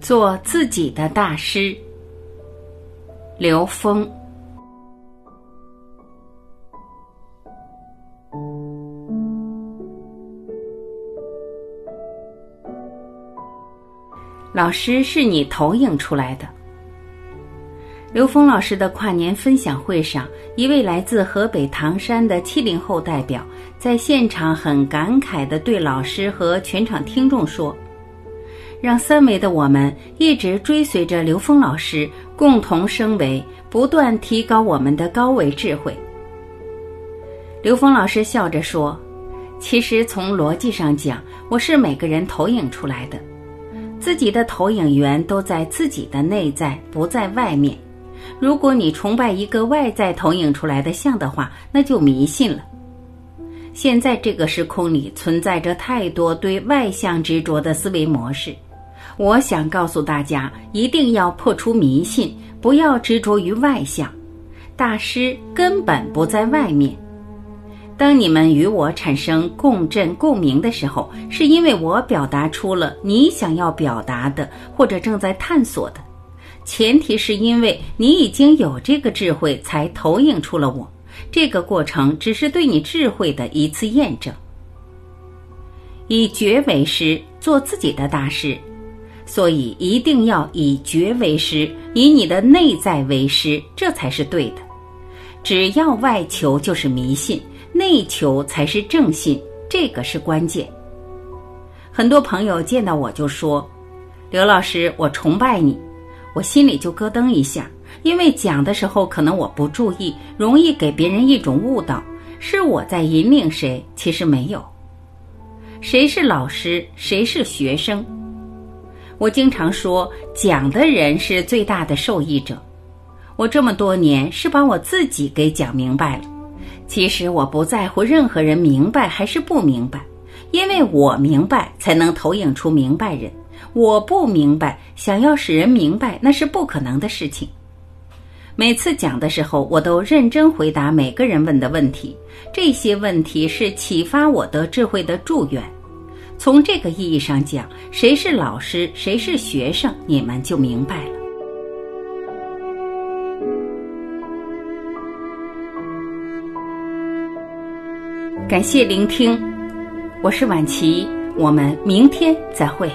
做自己的大师。刘峰。老师是你投影出来的。刘峰老师的跨年分享会上，一位来自河北唐山的七零后代表在现场很感慨的对老师和全场听众说：“让三维的我们一直追随着刘峰老师，共同升维，不断提高我们的高维智慧。”刘峰老师笑着说：“其实从逻辑上讲，我是每个人投影出来的，自己的投影源都在自己的内在，不在外面。”如果你崇拜一个外在投影出来的像的话，那就迷信了。现在这个时空里存在着太多对外向执着的思维模式，我想告诉大家，一定要破除迷信，不要执着于外向。大师根本不在外面。当你们与我产生共振共鸣的时候，是因为我表达出了你想要表达的，或者正在探索的。前提是因为你已经有这个智慧，才投影出了我。这个过程只是对你智慧的一次验证。以觉为师，做自己的大师，所以一定要以觉为师，以你的内在为师，这才是对的。只要外求就是迷信，内求才是正信，这个是关键。很多朋友见到我就说：“刘老师，我崇拜你。”我心里就咯噔一下，因为讲的时候可能我不注意，容易给别人一种误导，是我在引领谁，其实没有。谁是老师，谁是学生？我经常说，讲的人是最大的受益者。我这么多年是把我自己给讲明白了。其实我不在乎任何人明白还是不明白，因为我明白才能投影出明白人。我不明白，想要使人明白那是不可能的事情。每次讲的时候，我都认真回答每个人问的问题。这些问题是启发我的智慧的祝愿。从这个意义上讲，谁是老师，谁是学生，你们就明白了。感谢聆听，我是婉琪，我们明天再会。